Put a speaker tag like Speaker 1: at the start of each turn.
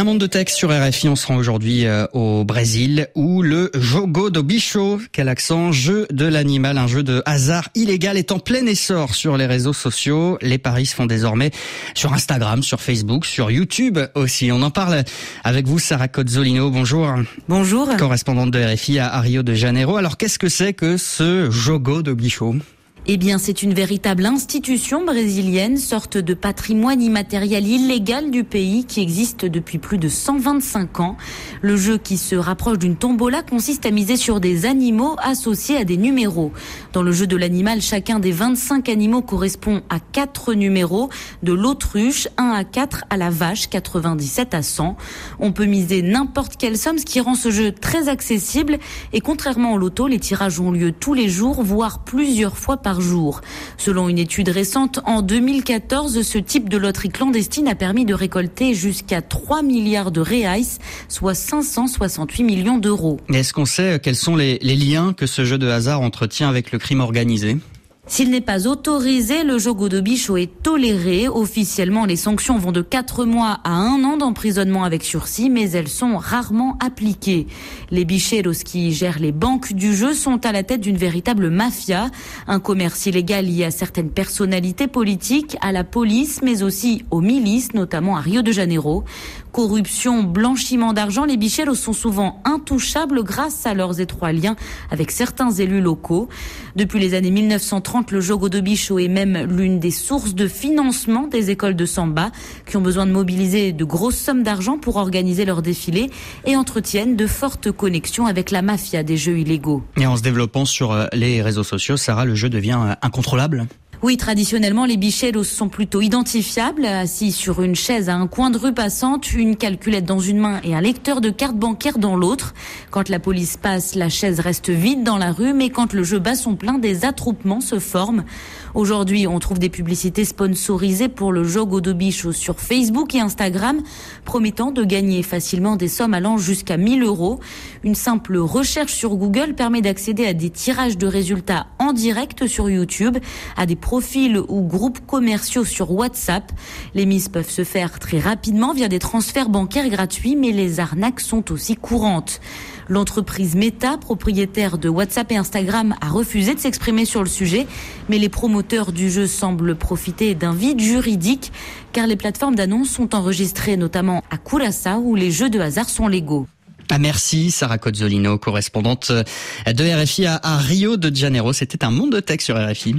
Speaker 1: Un monde de texte sur RFI, on se rend aujourd'hui euh, au Brésil où le Jogo do Bicho, quel accent, jeu de l'animal, un jeu de hasard illégal est en plein essor sur les réseaux sociaux. Les paris se font désormais sur Instagram, sur Facebook, sur YouTube aussi. On en parle avec vous, Sarah Cozzolino. Bonjour.
Speaker 2: Bonjour.
Speaker 1: Correspondante de RFI à Rio de Janeiro. Alors qu'est-ce que c'est que ce Jogo do Bicho?
Speaker 2: Eh bien, c'est une véritable institution brésilienne, sorte de patrimoine immatériel illégal du pays qui existe depuis plus de 125 ans. Le jeu qui se rapproche d'une tombola consiste à miser sur des animaux associés à des numéros. Dans le jeu de l'animal, chacun des 25 animaux correspond à 4 numéros, de l'autruche 1 à 4 à la vache 97 à 100. On peut miser n'importe quelle somme, ce qui rend ce jeu très accessible et contrairement au loto, les tirages ont lieu tous les jours, voire plusieurs fois par Selon une étude récente, en 2014, ce type de loterie clandestine a permis de récolter jusqu'à 3 milliards de reais, soit 568 millions d'euros.
Speaker 1: Est-ce qu'on sait quels sont les liens que ce jeu de hasard entretient avec le crime organisé?
Speaker 2: S'il n'est pas autorisé, le jogo de bichot est toléré. Officiellement, les sanctions vont de 4 mois à 1 an d'emprisonnement avec sursis, mais elles sont rarement appliquées. Les bicheros qui gèrent les banques du jeu sont à la tête d'une véritable mafia, un commerce illégal lié à certaines personnalités politiques, à la police, mais aussi aux milices, notamment à Rio de Janeiro. Corruption, blanchiment d'argent, les bicheros sont souvent intouchables grâce à leurs étroits liens avec certains élus locaux. Depuis les années 1930, le Jogo de Bichot est même l'une des sources de financement des écoles de samba qui ont besoin de mobiliser de grosses sommes d'argent pour organiser leurs défilés et entretiennent de fortes connexions avec la mafia des jeux illégaux.
Speaker 1: Et en se développant sur euh, les réseaux sociaux, Sarah, le jeu devient euh, incontrôlable?
Speaker 2: Oui, traditionnellement, les bicheros sont plutôt identifiables, assis sur une chaise à un coin de rue passante, une calculette dans une main et un lecteur de carte bancaire dans l'autre. Quand la police passe, la chaise reste vide dans la rue, mais quand le jeu bat son plein, des attroupements se forment. Aujourd'hui, on trouve des publicités sponsorisées pour le Jogo de Bicho sur Facebook et Instagram, promettant de gagner facilement des sommes allant jusqu'à 1000 euros. Une simple recherche sur Google permet d'accéder à des tirages de résultats en direct sur YouTube, à des profils ou groupes commerciaux sur WhatsApp. Les mises peuvent se faire très rapidement via des transferts bancaires gratuits, mais les arnaques sont aussi courantes. L'entreprise Meta, propriétaire de WhatsApp et Instagram, a refusé de s'exprimer sur le sujet, mais les promoteurs du jeu semblent profiter d'un vide juridique, car les plateformes d'annonces sont enregistrées notamment à Curaçao où les jeux de hasard sont légaux.
Speaker 1: Ah merci Sarah Cozzolino, correspondante de RFI à Rio de Janeiro. C'était un monde de texte sur RFI.